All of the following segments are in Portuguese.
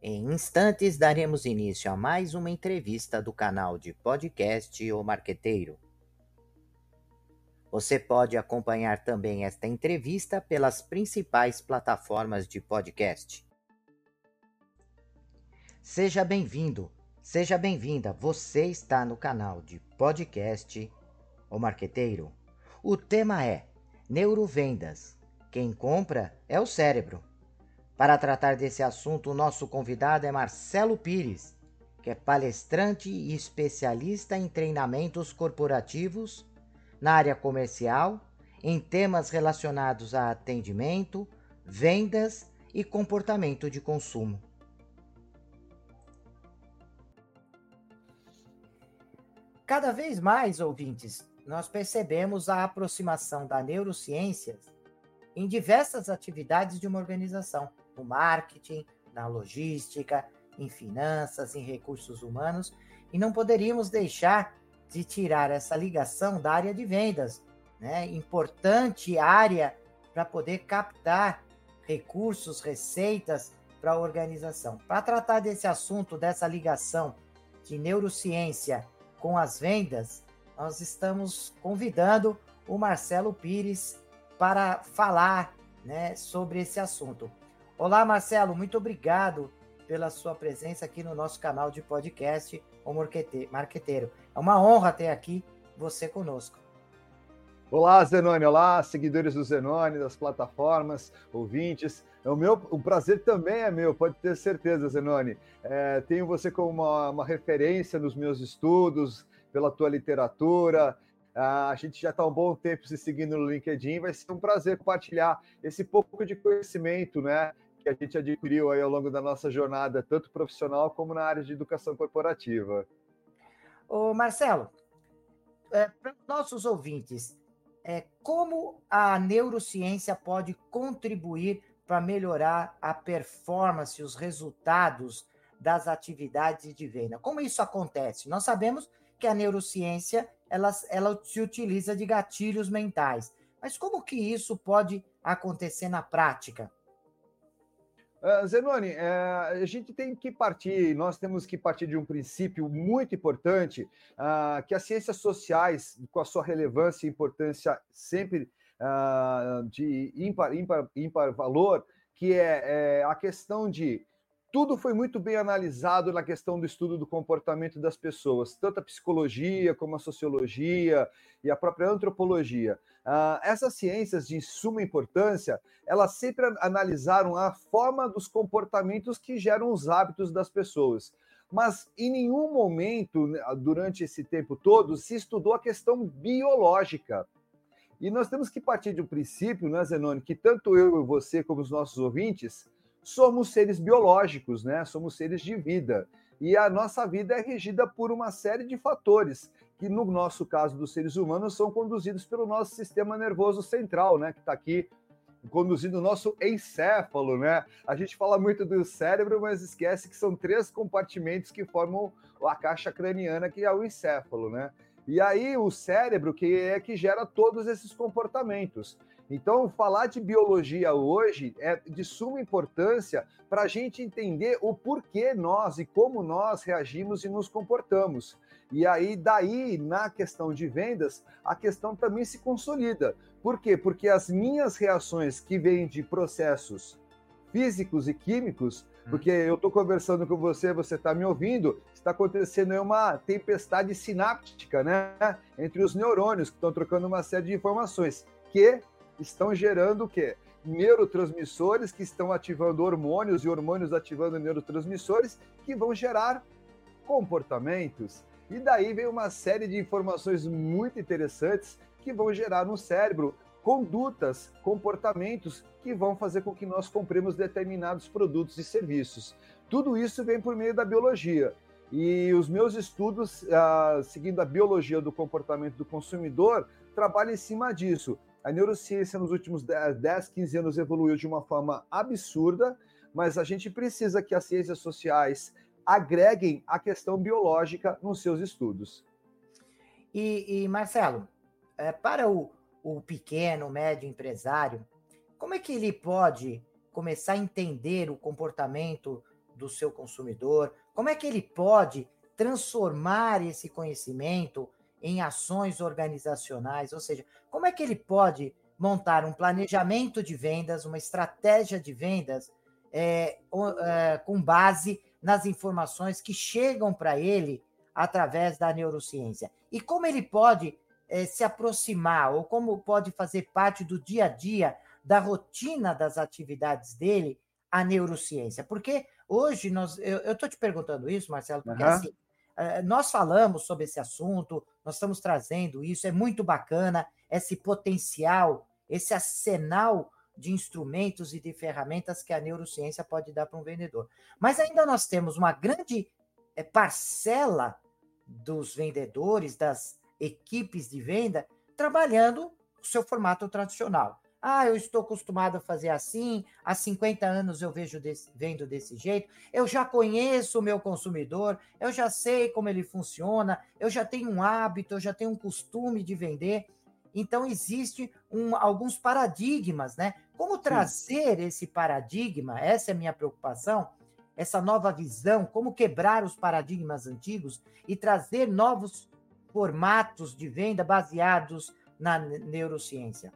Em instantes, daremos início a mais uma entrevista do canal de podcast O Marqueteiro. Você pode acompanhar também esta entrevista pelas principais plataformas de podcast. Seja bem-vindo, seja bem-vinda. Você está no canal de podcast O Marqueteiro. O tema é Neurovendas. Quem compra é o cérebro. Para tratar desse assunto, o nosso convidado é Marcelo Pires, que é palestrante e especialista em treinamentos corporativos na área comercial, em temas relacionados a atendimento, vendas e comportamento de consumo. Cada vez mais, ouvintes, nós percebemos a aproximação da neurociência em diversas atividades de uma organização no marketing, na logística, em finanças, em recursos humanos, e não poderíamos deixar de tirar essa ligação da área de vendas, né? Importante área para poder captar recursos, receitas para a organização. Para tratar desse assunto, dessa ligação de neurociência com as vendas, nós estamos convidando o Marcelo Pires para falar né, sobre esse assunto. Olá, Marcelo, muito obrigado pela sua presença aqui no nosso canal de podcast, O Marqueteiro. É uma honra ter aqui você conosco. Olá, Zenone. Olá, seguidores do Zenone, das plataformas, ouvintes. É o meu, o prazer também é meu, pode ter certeza, Zenone. É, tenho você como uma, uma, referência nos meus estudos, pela tua literatura. a gente já está um bom tempo se seguindo no LinkedIn. Vai ser um prazer compartilhar esse pouco de conhecimento, né? Que a gente adquiriu aí ao longo da nossa jornada, tanto profissional como na área de educação corporativa. Ô Marcelo, é, para nossos ouvintes, é, como a neurociência pode contribuir para melhorar a performance, os resultados das atividades de venda? Como isso acontece? Nós sabemos que a neurociência ela, ela se utiliza de gatilhos mentais, mas como que isso pode acontecer na prática? Uh, Zenoni, é, a gente tem que partir, nós temos que partir de um princípio muito importante, uh, que as ciências sociais, com a sua relevância e importância sempre uh, de ímpar, ímpar, ímpar valor, que é, é a questão de tudo foi muito bem analisado na questão do estudo do comportamento das pessoas, tanto a psicologia como a sociologia e a própria antropologia. Uh, essas ciências de suma importância, elas sempre analisaram a forma dos comportamentos que geram os hábitos das pessoas. Mas em nenhum momento, né, durante esse tempo todo, se estudou a questão biológica. E nós temos que partir de um princípio, né, Zenone, que tanto eu e você, como os nossos ouvintes, somos seres biológicos, né? Somos seres de vida. E a nossa vida é regida por uma série de fatores que, no nosso caso dos seres humanos, são conduzidos pelo nosso sistema nervoso central, né? Que está aqui conduzindo o nosso encéfalo, né? A gente fala muito do cérebro, mas esquece que são três compartimentos que formam a caixa craniana, que é o encéfalo, né? E aí o cérebro que é que gera todos esses comportamentos. Então, falar de biologia hoje é de suma importância para a gente entender o porquê nós e como nós reagimos e nos comportamos. E aí, daí, na questão de vendas, a questão também se consolida. Por quê? Porque as minhas reações que vêm de processos físicos e químicos, hum. porque eu estou conversando com você, você está me ouvindo, está acontecendo uma tempestade sináptica, né? Entre os neurônios que estão trocando uma série de informações que estão gerando o quê? Neurotransmissores que estão ativando hormônios e hormônios ativando neurotransmissores que vão gerar comportamentos. E daí vem uma série de informações muito interessantes que vão gerar no cérebro condutas, comportamentos que vão fazer com que nós compremos determinados produtos e serviços. Tudo isso vem por meio da biologia. E os meus estudos, ah, seguindo a biologia do comportamento do consumidor, trabalham em cima disso. A neurociência nos últimos 10, 15 anos evoluiu de uma forma absurda, mas a gente precisa que as ciências sociais agreguem a questão biológica nos seus estudos. E, e Marcelo, é, para o, o pequeno, médio empresário, como é que ele pode começar a entender o comportamento do seu consumidor? Como é que ele pode transformar esse conhecimento em ações organizacionais? Ou seja, como é que ele pode montar um planejamento de vendas, uma estratégia de vendas é, é, com base nas informações que chegam para ele através da neurociência? E como ele pode é, se aproximar, ou como pode fazer parte do dia a dia, da rotina das atividades dele, a neurociência? Porque hoje nós. Eu estou te perguntando isso, Marcelo, porque uhum. assim. É, nós falamos sobre esse assunto, nós estamos trazendo isso, é muito bacana, esse potencial, esse arsenal de instrumentos e de ferramentas que a neurociência pode dar para um vendedor. Mas ainda nós temos uma grande é, parcela dos vendedores, das equipes de venda, trabalhando o seu formato tradicional. Ah, eu estou acostumado a fazer assim, há 50 anos eu vejo desse, vendo desse jeito, eu já conheço o meu consumidor, eu já sei como ele funciona, eu já tenho um hábito, eu já tenho um costume de vender. Então, existe um, alguns paradigmas, né? Como trazer Sim. esse paradigma, essa é a minha preocupação, essa nova visão, como quebrar os paradigmas antigos e trazer novos formatos de venda baseados na neurociência?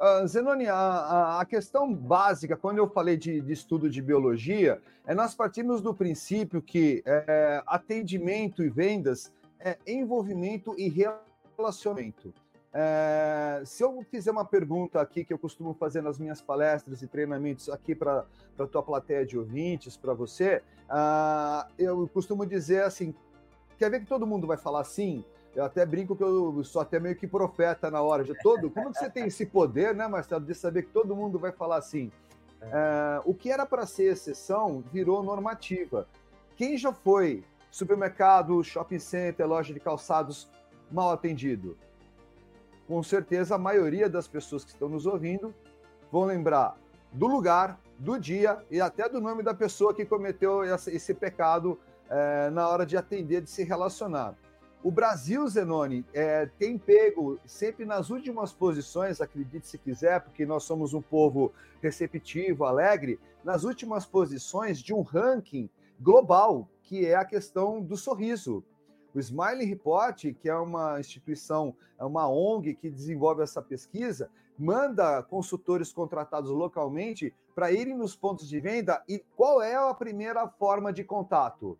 Uh, Zenoni, a, a, questão básica, quando eu falei de, de, estudo de biologia, é nós partimos do princípio que é, atendimento e vendas é envolvimento e relacionamento. É, se eu fizer uma pergunta aqui que eu costumo fazer nas minhas palestras e treinamentos aqui para a tua plateia de ouvintes, para você, uh, eu costumo dizer assim: quer ver que todo mundo vai falar assim? Eu até brinco que eu sou até meio que profeta na hora de todo. Como você tem esse poder, né, Marcelo, de saber que todo mundo vai falar assim? É, o que era para ser exceção virou normativa. Quem já foi supermercado, shopping center, loja de calçados mal atendido? com certeza a maioria das pessoas que estão nos ouvindo vão lembrar do lugar, do dia e até do nome da pessoa que cometeu esse pecado é, na hora de atender, de se relacionar. O Brasil, Zenoni, é, tem pego sempre nas últimas posições, acredite se quiser, porque nós somos um povo receptivo, alegre, nas últimas posições de um ranking global, que é a questão do sorriso. O Smiley Report, que é uma instituição, é uma ONG que desenvolve essa pesquisa, manda consultores contratados localmente para irem nos pontos de venda e qual é a primeira forma de contato?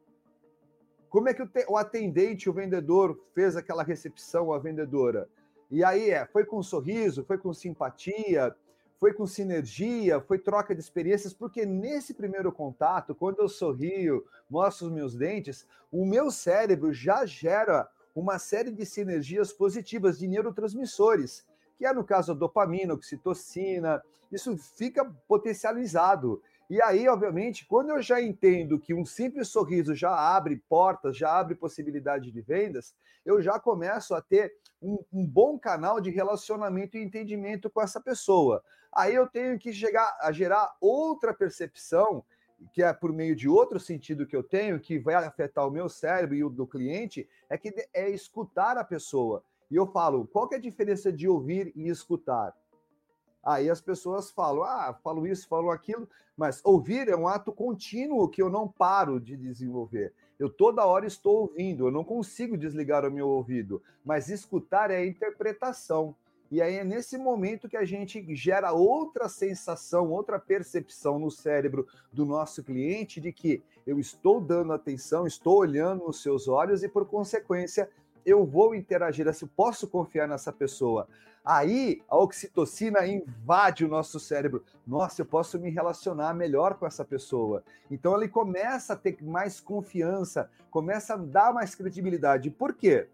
Como é que o atendente, o vendedor, fez aquela recepção, a vendedora? E aí é, foi com sorriso, foi com simpatia, foi com sinergia, foi troca de experiências, porque nesse primeiro contato, quando eu sorrio, mostro os meus dentes, o meu cérebro já gera uma série de sinergias positivas de neurotransmissores, que é no caso a dopamina, oxitocina, isso fica potencializado. E aí, obviamente, quando eu já entendo que um simples sorriso já abre portas, já abre possibilidade de vendas, eu já começo a ter um, um, bom canal de relacionamento e entendimento com essa pessoa. Aí eu tenho que chegar a gerar outra percepção, que é por meio de outro sentido que eu tenho, que vai afetar o meu cérebro e o do cliente, é que é escutar a pessoa. E eu falo, qual é a diferença de ouvir e escutar? Aí as pessoas falam, ah, falo isso, falo aquilo, mas ouvir é um ato contínuo que eu não paro de desenvolver. Eu toda hora estou ouvindo, eu não consigo desligar o meu ouvido, mas escutar é a interpretação. E aí é nesse momento que a gente gera outra sensação, outra percepção no cérebro do nosso cliente de que eu estou dando atenção, estou olhando nos seus olhos e, por consequência, eu vou interagir, eu posso confiar nessa pessoa. Aí a oxitocina invade o nosso cérebro. Nossa, eu posso me relacionar melhor com essa pessoa. Então ele começa a ter mais confiança, começa a dar mais credibilidade. Por quê?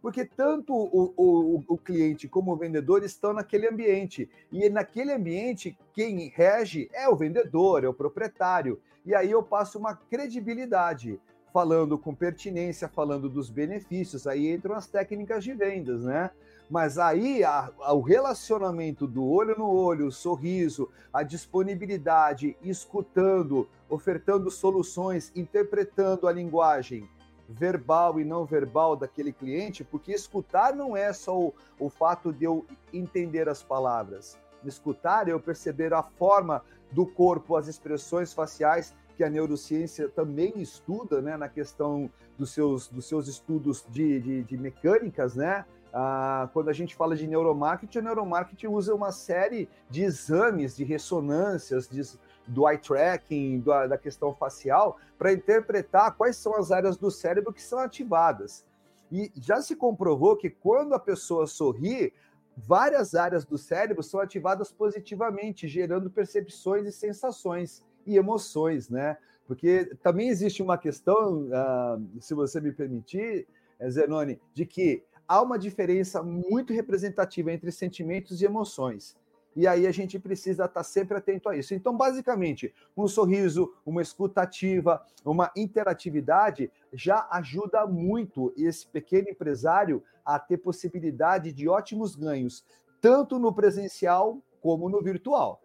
Porque tanto o, o, o cliente como o vendedor estão naquele ambiente. E naquele ambiente, quem rege é o vendedor, é o proprietário. E aí eu passo uma credibilidade falando com pertinência, falando dos benefícios, aí entram as técnicas de vendas, né? Mas aí a, a, o relacionamento do olho no olho, o sorriso, a disponibilidade, escutando, ofertando soluções, interpretando a linguagem verbal e não verbal daquele cliente, porque escutar não é só o, o fato de eu entender as palavras. Escutar é eu perceber a forma do corpo, as expressões faciais que a neurociência também estuda, né, na questão dos seus, dos seus estudos de, de, de mecânicas, né? Ah, quando a gente fala de neuromarketing, o neuromarketing usa uma série de exames, de ressonâncias, de, do eye tracking, do, da questão facial, para interpretar quais são as áreas do cérebro que são ativadas. E já se comprovou que quando a pessoa sorri, várias áreas do cérebro são ativadas positivamente, gerando percepções e sensações e emoções, né? Porque também existe uma questão, uh, se você me permitir, eh, Zenoni, de que há uma diferença muito representativa entre sentimentos e emoções. E aí a gente precisa estar sempre atento a isso. Então, basicamente, um sorriso, uma escutativa, uma interatividade já ajuda muito esse pequeno empresário a ter possibilidade de ótimos ganhos, tanto no presencial como no virtual.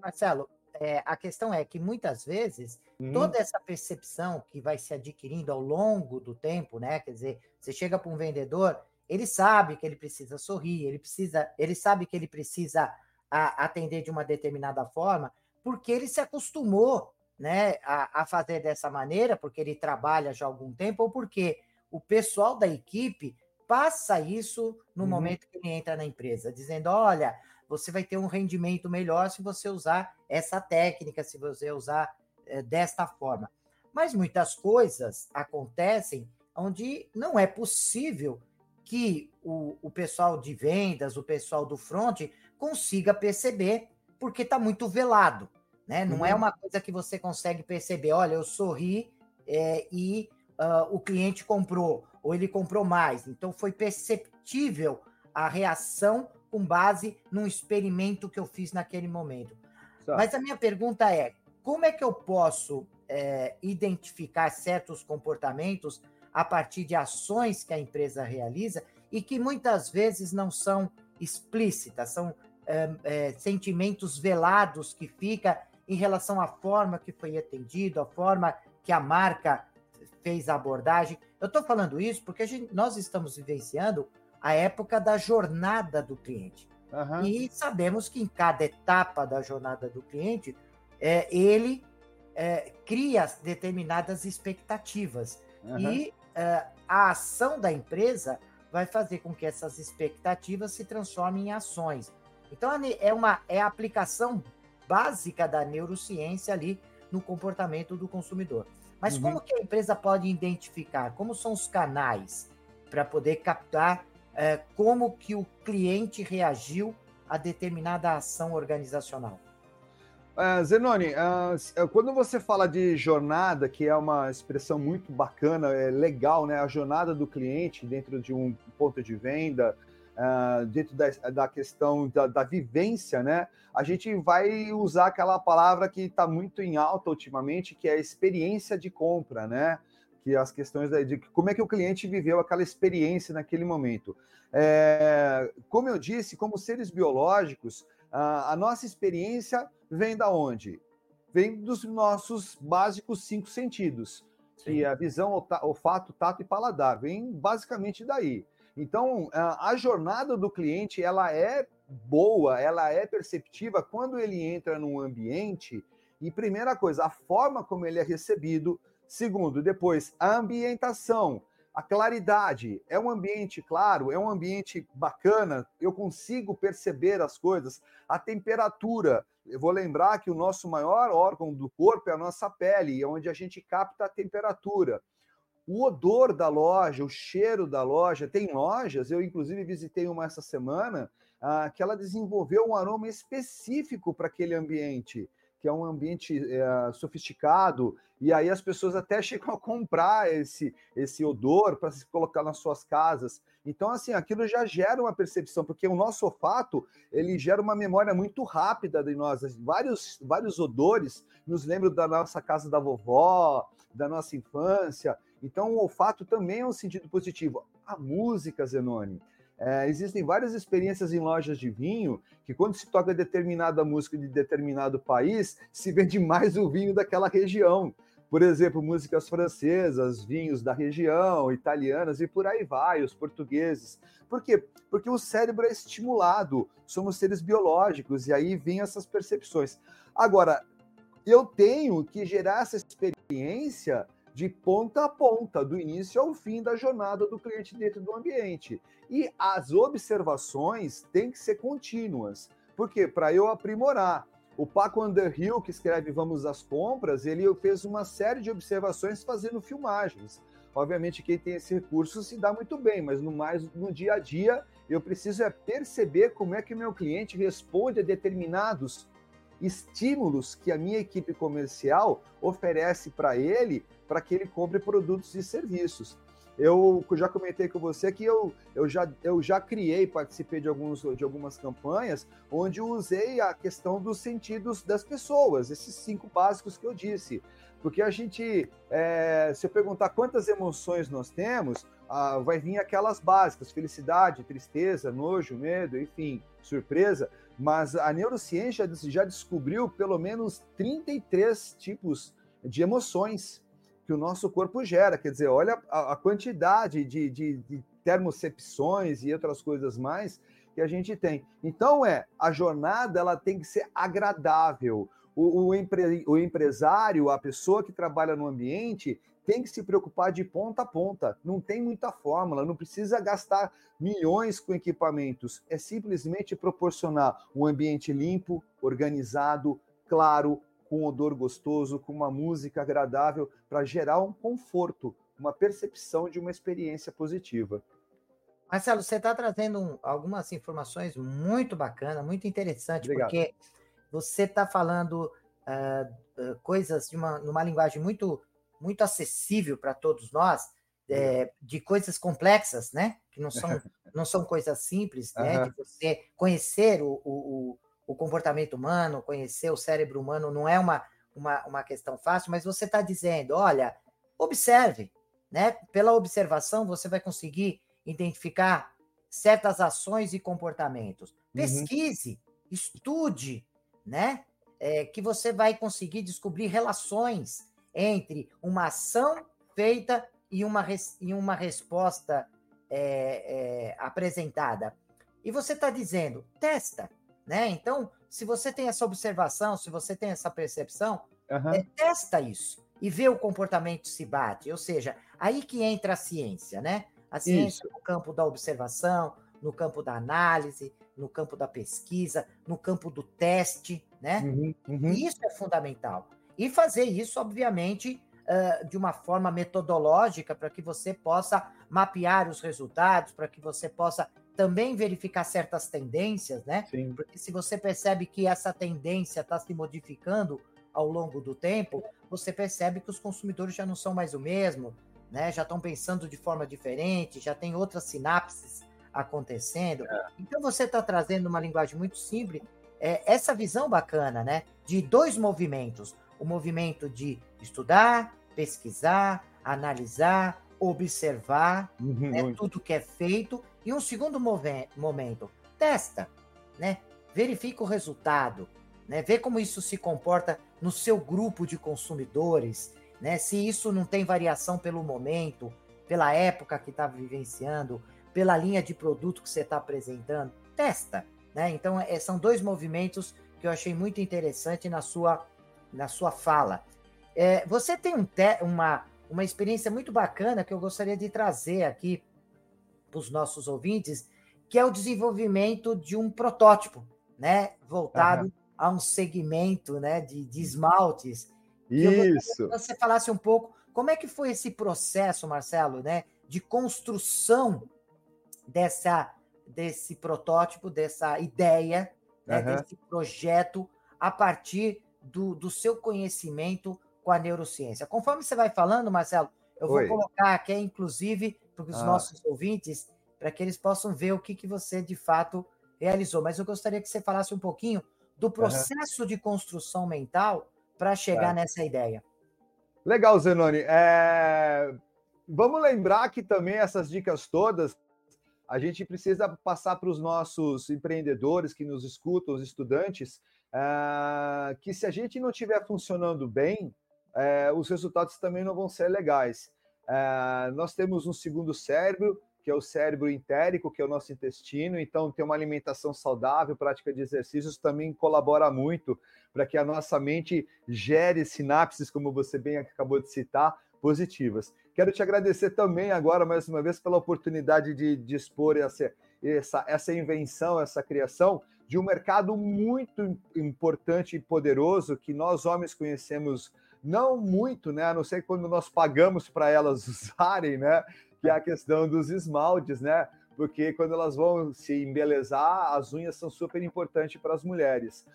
Marcelo, é, a questão é que muitas vezes hum. toda essa percepção que vai se adquirindo ao longo do tempo, né? Quer dizer, você chega para um vendedor, ele sabe que ele precisa sorrir, ele precisa, ele sabe que ele precisa a, atender de uma determinada forma, porque ele se acostumou, né, a, a fazer dessa maneira, porque ele trabalha já há algum tempo, ou porque o pessoal da equipe passa isso no uhum. momento que ele entra na empresa, dizendo: olha, você vai ter um rendimento melhor se você usar essa técnica, se você usar é, desta forma. Mas muitas coisas acontecem onde não é possível que o, o pessoal de vendas, o pessoal do front, consiga perceber, porque está muito velado. Né? Não é uhum. é uma coisa que você consegue perceber. Olha, eu sorri é, e uh, o cliente comprou, ou ele comprou mais. Então, foi perceptível a reação com base num experimento que eu fiz naquele momento. Tá. Mas a minha pergunta é: como é que eu posso é, identificar certos comportamentos a partir de ações que a empresa realiza e que muitas vezes não são explícitas, são é, é, sentimentos velados que fica em relação à forma que foi atendido, a forma que a marca fez a abordagem. Eu estou falando isso porque gente, nós estamos vivenciando a época da jornada do cliente. Uhum. E sabemos que em cada etapa da jornada do cliente, é, ele é, cria determinadas expectativas. Uhum. E é, a ação da empresa vai fazer com que essas expectativas se transformem em ações. Então, é, uma, é a aplicação básica da neurociência ali no comportamento do consumidor. Mas uhum. como que a empresa pode identificar? Como são os canais para poder captar é, como que o cliente reagiu a determinada ação organizacional? Uh, Zenoni, uh, quando você fala de jornada, que é uma expressão muito bacana, é legal, né? A jornada do cliente dentro de um ponto de venda, uh, dentro da, da questão da, da, vivência, né? A gente vai usar aquela palavra que está muito em alta ultimamente, que é a experiência de compra, né? Que as questões de como é que o cliente viveu aquela experiência naquele momento. É, como eu disse, como seres biológicos, a, a nossa experiência vem da onde? Vem dos nossos básicos cinco sentidos, Sim. que é a visão, olfato, tato e paladar. Vem basicamente daí. Então, a jornada do cliente ela é boa, ela é perceptiva quando ele entra num ambiente. E primeira coisa, a forma como ele é recebido, Segundo, depois, a ambientação, a claridade. É um ambiente claro, é um ambiente bacana, eu consigo perceber as coisas. A temperatura. Eu vou lembrar que o nosso maior órgão do corpo é a nossa pele, onde a gente capta a temperatura. O odor da loja, o cheiro da loja. Tem lojas, eu inclusive visitei uma essa semana, ah, que ela desenvolveu um aroma específico para aquele ambiente que é um ambiente é, sofisticado, e aí as pessoas até chegam a comprar esse, esse odor para se colocar nas suas casas. Então, assim, aquilo já gera uma percepção, porque o nosso olfato, ele gera uma memória muito rápida de nós. Vários, vários odores nos lembram da nossa casa da vovó, da nossa infância. Então, o olfato também é um sentido positivo. A música, Zenone, é, existem várias experiências em lojas de vinho que, quando se toca determinada música de determinado país, se vende mais o vinho daquela região. Por exemplo, músicas francesas, vinhos da região, italianas e por aí vai, os portugueses. Por quê? Porque o cérebro é estimulado, somos seres biológicos e aí vêm essas percepções. Agora, eu tenho que gerar essa experiência de ponta a ponta, do início ao fim da jornada do cliente dentro do ambiente. E as observações têm que ser contínuas. Por quê? Para eu aprimorar. O Paco Underhill, que escreve Vamos às Compras, ele fez uma série de observações fazendo filmagens. Obviamente, quem tem esse recurso se dá muito bem, mas no mais no dia a dia, eu preciso é perceber como é que o meu cliente responde a determinados estímulos que a minha equipe comercial oferece para ele para que ele compre produtos e serviços. Eu já comentei com você que eu, eu, já, eu já criei, participei de, alguns, de algumas campanhas onde usei a questão dos sentidos das pessoas, esses cinco básicos que eu disse. Porque a gente, é, se eu perguntar quantas emoções nós temos, ah, vai vir aquelas básicas: felicidade, tristeza, nojo, medo, enfim, surpresa. Mas a neurociência já descobriu pelo menos 33 tipos de emoções que o nosso corpo gera. Quer dizer, olha a, a quantidade de, de, de termocepções e outras coisas mais que a gente tem. Então é a jornada ela tem que ser agradável. O, o, empre, o empresário, a pessoa que trabalha no ambiente, tem que se preocupar de ponta a ponta. Não tem muita fórmula, não precisa gastar milhões com equipamentos. É simplesmente proporcionar um ambiente limpo, organizado, claro, com um odor gostoso, com uma música agradável, para gerar um conforto, uma percepção de uma experiência positiva. Marcelo, você está trazendo um, algumas informações muito bacanas, muito interessantes, porque você está falando uh, coisas de uma, numa linguagem muito, muito acessível para todos nós, é, de coisas complexas, né? Que não são, não são coisas simples, né? Uhum. De você conhecer o, o, o comportamento humano, conhecer o cérebro humano não é uma, uma, uma questão fácil, mas você está dizendo, olha, observe, né? Pela observação você vai conseguir identificar certas ações e comportamentos. Uhum. Pesquise, uhum. estude, né? É, que você vai conseguir descobrir relações entre uma ação feita e uma, res, e uma resposta é, é, apresentada. E você está dizendo, testa, né? Então, se você tem essa observação, se você tem essa percepção, uhum. é, testa isso e vê o comportamento se bate. Ou seja, aí que entra a ciência, né? A ciência isso. no campo da observação, no campo da análise, no campo da pesquisa, no campo do teste, né? Uhum, uhum. Isso é fundamental. E fazer isso, obviamente, uh, de uma forma metodológica para que você possa mapear os resultados, para que você possa também verificar certas tendências, né? Sim. Porque se você percebe que essa tendência está se modificando ao longo do tempo, você percebe que os consumidores já não são mais o mesmo, né? Já estão pensando de forma diferente, já tem outras sinapses acontecendo. É. Então você está trazendo uma linguagem muito simples, é, essa visão bacana, né? De dois movimentos: o movimento de estudar, pesquisar, analisar, observar uhum, né, tudo que é feito e um segundo momento, testa, né? Verifica o resultado, né? Vê como isso se comporta no seu grupo de consumidores, né? Se isso não tem variação pelo momento, pela época que está vivenciando, pela linha de produto que você está apresentando, testa, né? Então é, são dois movimentos que eu achei muito interessante na sua na sua fala. É, você tem um uma uma experiência muito bacana que eu gostaria de trazer aqui para os nossos ouvintes, que é o desenvolvimento de um protótipo, né, voltado uhum. a um segmento, né, de, de esmaltes. Isso. Que você falasse um pouco como é que foi esse processo, Marcelo, né, de construção dessa desse protótipo, dessa ideia, né, uhum. desse projeto a partir do, do seu conhecimento com a neurociência. Conforme você vai falando, Marcelo, eu vou Oi. colocar aqui, inclusive, para os ah. nossos ouvintes, para que eles possam ver o que, que você de fato realizou. Mas eu gostaria que você falasse um pouquinho do processo uhum. de construção mental para chegar é. nessa ideia. Legal, Zenoni. É... Vamos lembrar que também essas dicas todas a gente precisa passar para os nossos empreendedores que nos escutam, os estudantes. Que se a gente não estiver funcionando bem, é... os resultados também não vão ser legais. É... Nós temos um segundo cérebro que é o cérebro entérico, que é o nosso intestino. Então, ter uma alimentação saudável, prática de exercícios também colabora muito para que a nossa mente gere sinapses, como você bem acabou de citar, positivas. Quero te agradecer também agora, mais uma vez, pela oportunidade de, de expor essa, essa, essa invenção, essa criação de um mercado muito importante e poderoso que nós homens conhecemos não muito, né? A não ser quando nós pagamos para elas usarem, né? Que é a questão dos esmaltes, né? Porque quando elas vão se embelezar, as unhas são super importantes para as mulheres.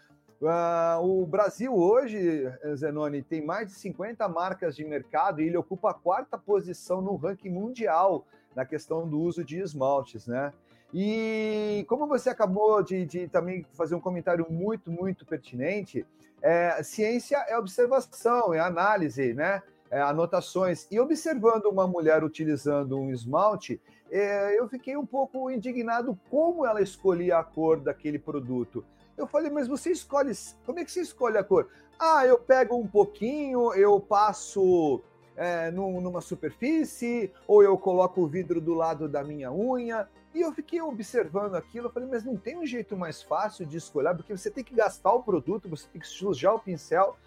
Uh, o Brasil hoje, Zenoni, tem mais de 50 marcas de mercado e ele ocupa a quarta posição no ranking mundial na questão do uso de esmaltes, né? E como você acabou de, de também fazer um comentário muito, muito pertinente, é, ciência é observação, é análise, né? É, anotações. E observando uma mulher utilizando um esmalte, é, eu fiquei um pouco indignado como ela escolhia a cor daquele produto. Eu falei, mas você escolhe. Como é que você escolhe a cor? Ah, eu pego um pouquinho, eu passo é, numa superfície, ou eu coloco o vidro do lado da minha unha. E eu fiquei observando aquilo, eu falei, mas não tem um jeito mais fácil de escolher, porque você tem que gastar o produto, você tem que sujar o pincel.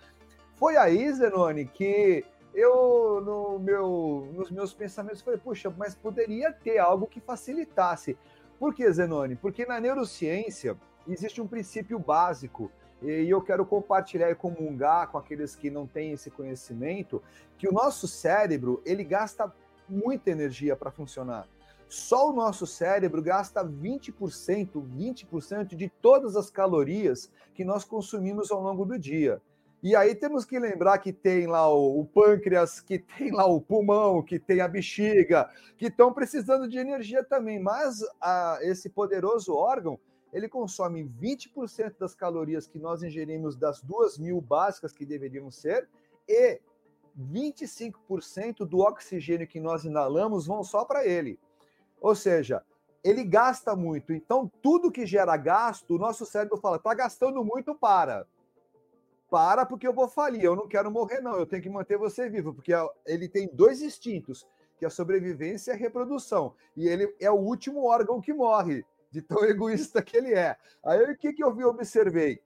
Foi aí, Zenoni, que eu, no meu, nos meus pensamentos, falei, puxa, mas poderia ter algo que facilitasse. Por que, Zenoni? Porque na neurociência existe um princípio básico, e eu quero compartilhar e comungar com aqueles que não têm esse conhecimento, que o nosso cérebro, ele gasta muita energia para funcionar. Só o nosso cérebro gasta 20%, 20% de todas as calorias que nós consumimos ao longo do dia. E aí temos que lembrar que tem lá o, o pâncreas, que tem lá o pulmão, que tem a bexiga, que estão precisando de energia também. Mas a, esse poderoso órgão, ele consome 20% das calorias que nós ingerimos das duas mil básicas que deveriam ser e 25% do oxigênio que nós inalamos vão só para ele. Ou seja, ele gasta muito. Então, tudo que gera gasto, o nosso cérebro fala: está gastando muito, para. Para, porque eu vou falir. Eu não quero morrer, não. Eu tenho que manter você vivo, porque ele tem dois instintos, que é a sobrevivência e a reprodução. E ele é o último órgão que morre, de tão egoísta que ele é. Aí, o que, que eu vi, observei?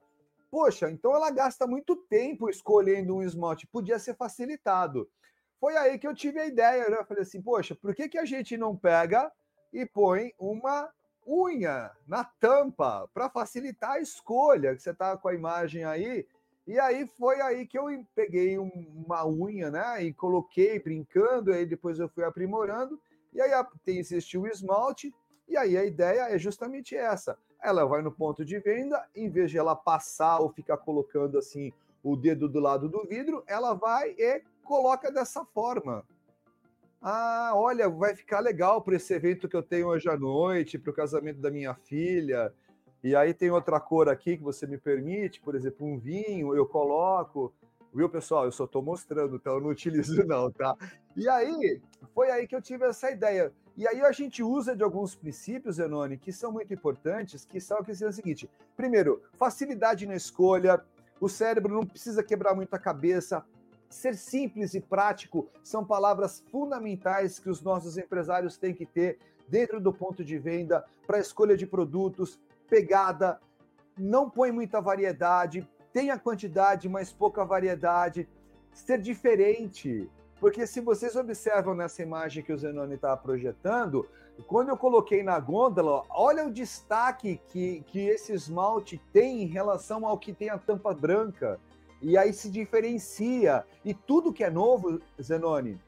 Poxa, então ela gasta muito tempo escolhendo um esmalte. Podia ser facilitado. Foi aí que eu tive a ideia, né? Eu falei assim, poxa, por que, que a gente não pega e põe uma unha na tampa para facilitar a escolha, que você está com a imagem aí. E aí foi aí que eu peguei uma unha, né, e coloquei brincando, aí depois eu fui aprimorando, e aí tem existiu o esmalte, e aí a ideia é justamente essa. Ela vai no ponto de venda, em vez de ela passar ou ficar colocando assim o dedo do lado do vidro, ela vai e coloca dessa forma. Ah, olha, vai ficar legal para esse evento que eu tenho hoje à noite, para o casamento da minha filha. E aí tem outra cor aqui que você me permite, por exemplo, um vinho, eu coloco. Viu, pessoal? Eu só estou mostrando, então eu não utilizo, não, tá? E aí, foi aí que eu tive essa ideia. E aí a gente usa de alguns princípios, Zenone, que são muito importantes, que são que são o seguinte: primeiro, facilidade na escolha, o cérebro não precisa quebrar muito a cabeça, Ser simples e prático são palavras fundamentais que os nossos empresários têm que ter dentro do ponto de venda para a escolha de produtos, pegada, não põe muita variedade, tenha quantidade, mas pouca variedade, ser diferente. Porque se vocês observam nessa imagem que o Zenoni está projetando, quando eu coloquei na gôndola, olha o destaque que, que esse esmalte tem em relação ao que tem a tampa branca. E aí se diferencia. E tudo que é novo, Zenoni,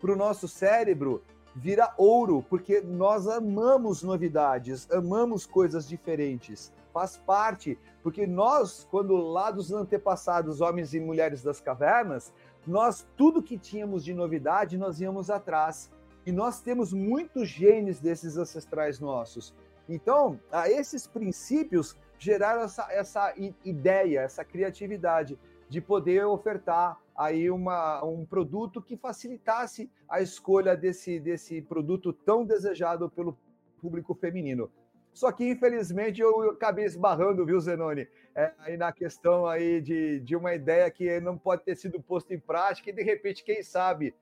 para o nosso cérebro, vira ouro, porque nós amamos novidades, amamos coisas diferentes. Faz parte, porque nós, quando lá dos antepassados, homens e mulheres das cavernas, nós, tudo que tínhamos de novidade, nós íamos atrás. E nós temos muitos genes desses ancestrais nossos. Então, a esses princípios geraram essa, essa ideia, essa criatividade de poder ofertar aí uma, um produto que facilitasse a escolha desse, desse produto tão desejado pelo público feminino. Só que, infelizmente, eu acabei esbarrando, viu, Zenoni? É, aí na questão aí de, de uma ideia que não pode ter sido posta em prática e, de repente, quem sabe,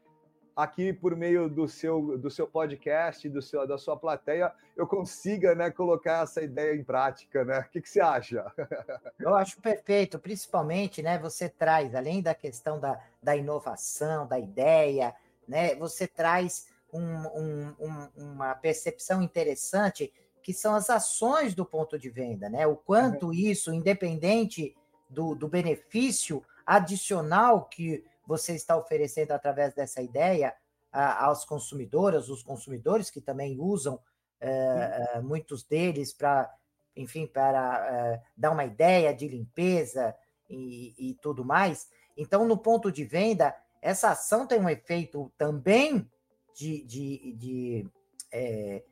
aqui por meio do seu, do seu podcast, do seu, da sua plateia, eu consiga né, colocar essa ideia em prática, né? O que, que você acha? Eu acho perfeito, principalmente, né? Você traz, além da questão da, da inovação, da ideia, né? Você traz um, um, um, uma percepção interessante que são as ações do ponto de venda, né? O quanto uhum. isso, independente do, do benefício adicional que você está oferecendo através dessa ideia a, aos consumidores, os consumidores que também usam é, muitos deles para, enfim, para é, dar uma ideia de limpeza e, e tudo mais. Então, no ponto de venda, essa ação tem um efeito também de, de, de, é,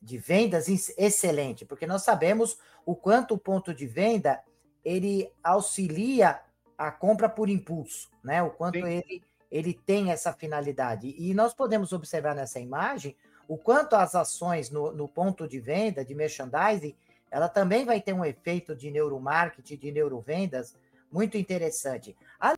de vendas excelente, porque nós sabemos o quanto o ponto de venda ele auxilia a compra por impulso, né? O quanto ele, ele tem essa finalidade. E nós podemos observar nessa imagem o quanto as ações no, no ponto de venda, de merchandising, ela também vai ter um efeito de neuromarketing, de neurovendas muito interessante. A...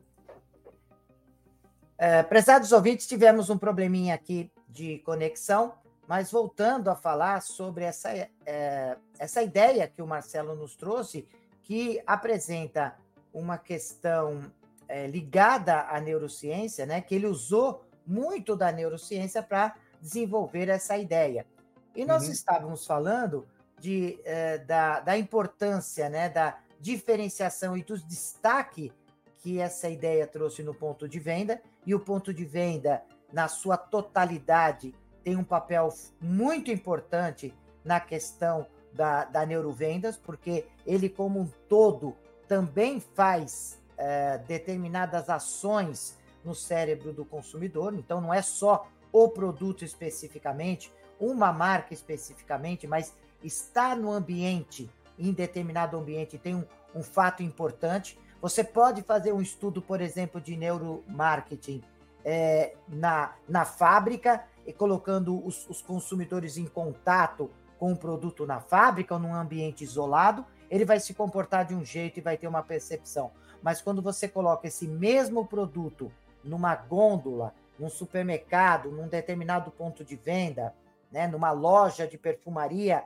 É, prezados ouvintes, tivemos um probleminha aqui de conexão, mas voltando a falar sobre essa, é, essa ideia que o Marcelo nos trouxe, que apresenta uma questão é, ligada à neurociência, né, que ele usou muito da neurociência para desenvolver essa ideia. E nós uhum. estávamos falando de, é, da, da importância, né, da diferenciação e do destaque que essa ideia trouxe no ponto de venda, e o ponto de venda, na sua totalidade, tem um papel muito importante na questão da, da neurovendas, porque ele, como um todo, também faz é, determinadas ações no cérebro do consumidor. Então, não é só o produto especificamente, uma marca especificamente, mas estar no ambiente, em determinado ambiente, tem um, um fato importante. Você pode fazer um estudo, por exemplo, de neuromarketing é, na, na fábrica, e colocando os, os consumidores em contato com o produto na fábrica ou num ambiente isolado, ele vai se comportar de um jeito e vai ter uma percepção. Mas quando você coloca esse mesmo produto numa gôndola, num supermercado, num determinado ponto de venda, né, numa loja de perfumaria,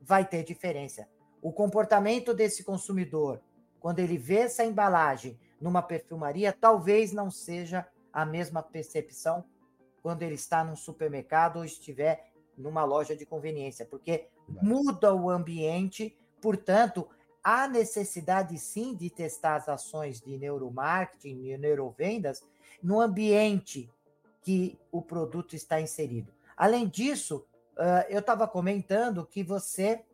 vai ter diferença. O comportamento desse consumidor, quando ele vê essa embalagem numa perfumaria, talvez não seja a mesma percepção quando ele está num supermercado ou estiver numa loja de conveniência, porque muda o ambiente Portanto, há necessidade sim de testar as ações de neuromarketing e neurovendas no ambiente que o produto está inserido. Além disso, eu estava comentando que você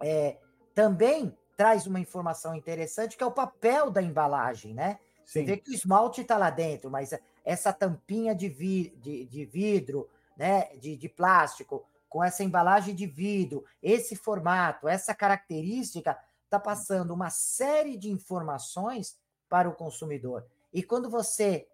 é, também traz uma informação interessante que é o papel da embalagem, né? Sim. Você vê que o esmalte está lá dentro, mas essa tampinha de, vi, de, de vidro, né, de, de plástico, com essa embalagem de vidro, esse formato, essa característica, está passando uma série de informações para o consumidor. E quando você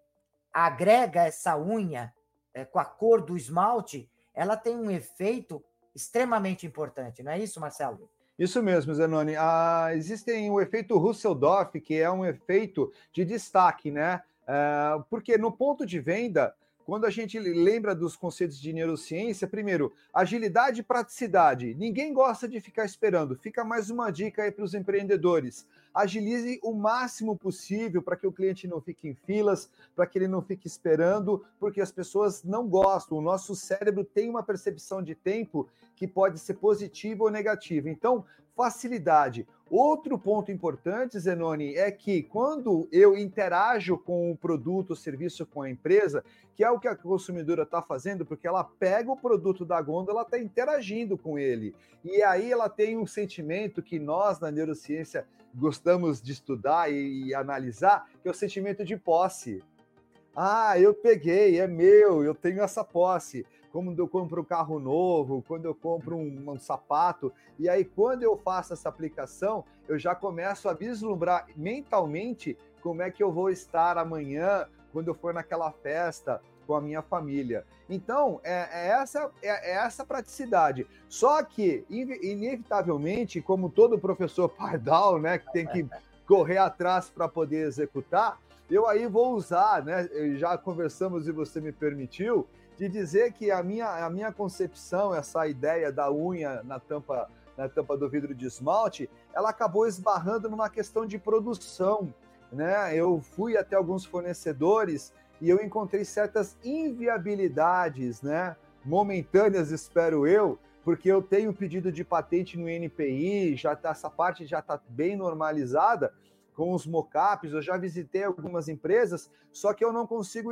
agrega essa unha é, com a cor do esmalte, ela tem um efeito extremamente importante, não é isso, Marcelo? Isso mesmo, Zenoni. Ah, existem o efeito Russeldorf, que é um efeito de destaque, né? É, porque no ponto de venda, quando a gente lembra dos conceitos de neurociência, primeiro, agilidade e praticidade. Ninguém gosta de ficar esperando. Fica mais uma dica aí para os empreendedores. Agilize o máximo possível para que o cliente não fique em filas, para que ele não fique esperando, porque as pessoas não gostam. O nosso cérebro tem uma percepção de tempo que pode ser positiva ou negativa. Então, facilidade. Outro ponto importante, Zenoni, é que quando eu interajo com o produto, o serviço com a empresa, que é o que a consumidora está fazendo, porque ela pega o produto da gôndola, ela está interagindo com ele. E aí ela tem um sentimento que nós, na neurociência, gostamos de estudar e, e analisar, que é o sentimento de posse. Ah, eu peguei, é meu, eu tenho essa posse quando eu compro um carro novo, quando eu compro um, um, sapato. E aí, quando eu faço essa aplicação, eu já começo a vislumbrar mentalmente como é que eu vou estar amanhã, quando eu for naquela festa com a minha família. Então, é, é essa, é, é, essa praticidade. Só que, inevitavelmente, como todo professor pardal, né, que tem que correr atrás para poder executar, eu aí vou usar, né? Já conversamos e você me permitiu, de dizer que a minha, a minha concepção, essa ideia da unha na tampa, na tampa do vidro de esmalte, ela acabou esbarrando numa questão de produção. Né? Eu fui até alguns fornecedores e eu encontrei certas inviabilidades, né? momentâneas, espero eu, porque eu tenho pedido de patente no NPI, já tá, essa parte já está bem normalizada com os mockups, eu já visitei algumas empresas, só que eu não consigo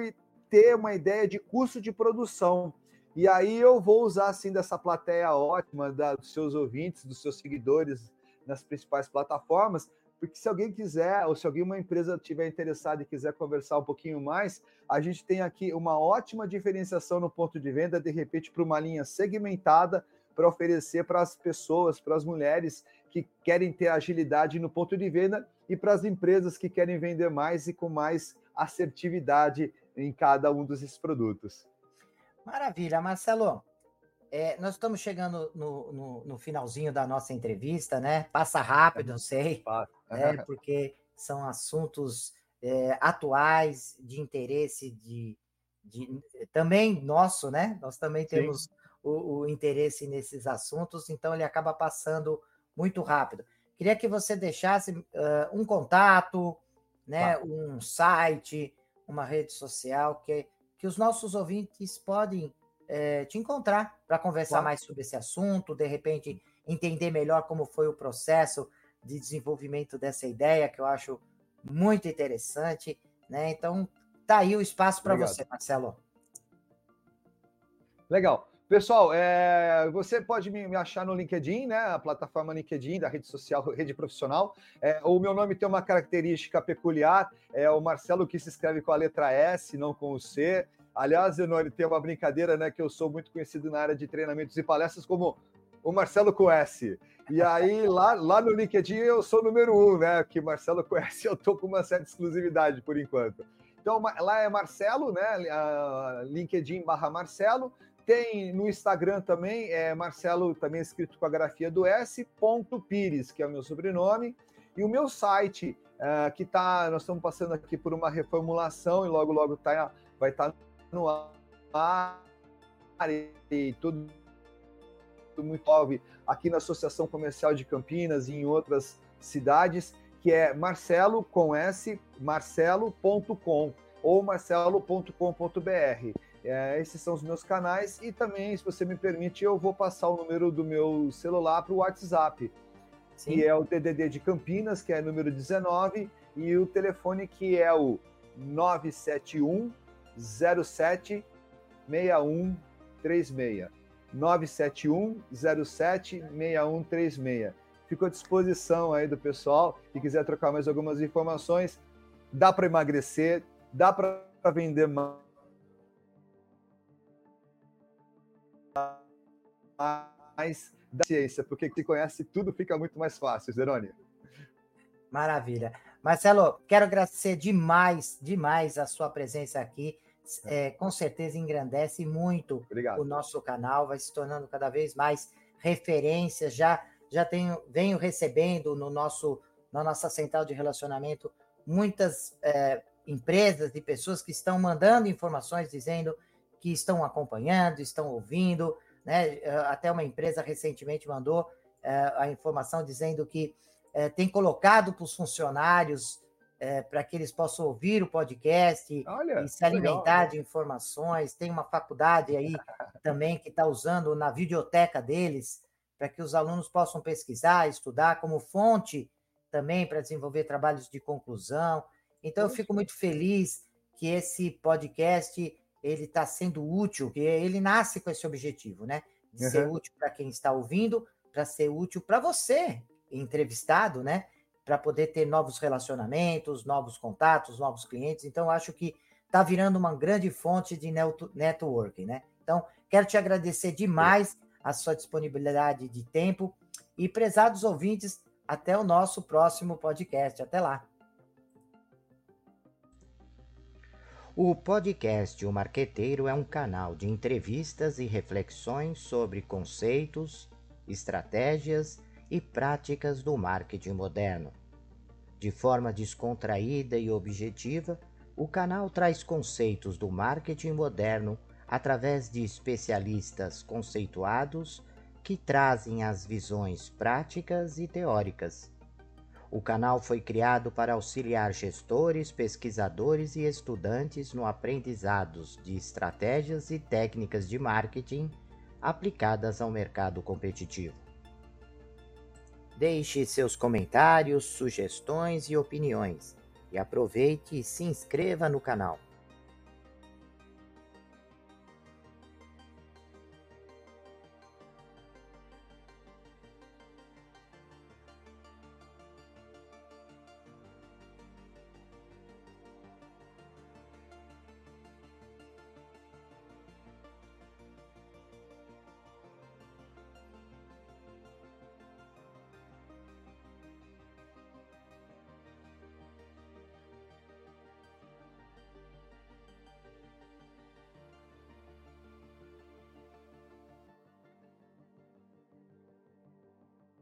ter uma ideia de custo de produção. E aí eu vou usar assim dessa plateia ótima da, dos seus ouvintes, dos seus seguidores nas principais plataformas, porque se alguém quiser, ou se alguém, uma empresa tiver interessada e quiser conversar um pouquinho mais, a gente tem aqui uma ótima diferenciação no ponto de venda, de repente, para uma linha segmentada, para oferecer para as pessoas, para as mulheres que querem ter agilidade no ponto de venda e para as empresas que querem vender mais e com mais assertividade em cada um desses produtos. Maravilha, Marcelo. É, nós estamos chegando no, no, no, finalzinho da nossa entrevista, né? Passa rápido, não sei, né? porque são assuntos é, atuais, de interesse de, de, também nosso, né? Nós também temos o, o, interesse nesses assuntos, então ele acaba passando muito rápido. Queria que você deixasse uh, um contato, né? Tá. Um site, uma rede social que, que os nossos ouvintes podem é, te encontrar para conversar claro. mais sobre esse assunto, de repente entender melhor como foi o processo de desenvolvimento dessa ideia, que eu acho muito interessante. Né? Então, tá aí o espaço para você, Marcelo. Legal. Pessoal, é, você pode me, achar no LinkedIn, né? A plataforma LinkedIn da rede social, rede profissional. É, o meu nome tem uma característica peculiar, é o Marcelo que se escreve com a letra S, não com o C. Aliás, Zenoni, tem uma brincadeira, né? Que eu sou muito conhecido na área de treinamentos e palestras como o Marcelo com S. E aí, lá, lá no LinkedIn, eu sou o número um, né? Que Marcelo conhece, eu tô com uma certa exclusividade por enquanto. Então, lá é Marcelo, né? LinkedIn barra Marcelo. Tem no Instagram também, é Marcelo, também escrito com a grafia do S, ponto Pires, que é o meu sobrenome. E o meu site, uh, que tá, nós estamos passando aqui por uma reformulação e logo, logo tá, vai estar tá no ar e tudo muito óbvio aqui na Associação Comercial de Campinas e em outras cidades, que é marcelo com s marcelo.com ou marcelo.com.br. É, esses são os meus canais e também, se você me permite, eu vou passar o número do meu celular para o WhatsApp, Sim. que é o TDD de Campinas, que é número 19, e o telefone que é o 971 07 6136. 971 07 6136. Fico à disposição aí do pessoal que quiser trocar mais algumas informações. Dá para emagrecer, dá para vender mais mais da ciência, porque quem conhece tudo fica muito mais fácil, Zeroni. Maravilha. Marcelo, quero agradecer demais, demais a sua presença aqui. É, com certeza engrandece muito Obrigado. o nosso canal, vai se tornando cada vez mais referência. Já, já tenho, venho recebendo no nosso, na nossa central de relacionamento muitas é, empresas e pessoas que estão mandando informações dizendo que estão acompanhando, estão ouvindo, né? Eh, até uma empresa recentemente mandou é, a informação dizendo que é, tem colocado para os funcionários é, para que eles possam ouvir o podcast Olha, e se alimentar legal. de informações. Tem uma faculdade aí também que está usando na videoteca deles para que os alunos possam pesquisar, estudar como fonte também para desenvolver trabalhos de conclusão. Então, eu fico muito feliz que esse podcast ele está sendo útil, que ele nasce com esse objetivo, né? De uhum. ser útil para quem está ouvindo, para ser útil para você, entrevistado, né? Para poder ter novos relacionamentos, novos contatos, novos clientes. Então, acho que está virando uma grande fonte de networking, né? Então, quero te agradecer demais a sua disponibilidade de tempo e, prezados ouvintes, até o nosso próximo podcast. Até lá. O podcast O Marqueteiro é um canal de entrevistas e reflexões sobre conceitos, estratégias e práticas do marketing moderno. De forma descontraída e objetiva, o canal traz conceitos do marketing moderno através de especialistas conceituados que trazem as visões práticas e teóricas. O canal foi criado para auxiliar gestores, pesquisadores e estudantes no aprendizados de estratégias e técnicas de marketing aplicadas ao mercado competitivo. Deixe seus comentários, sugestões e opiniões e aproveite e se inscreva no canal.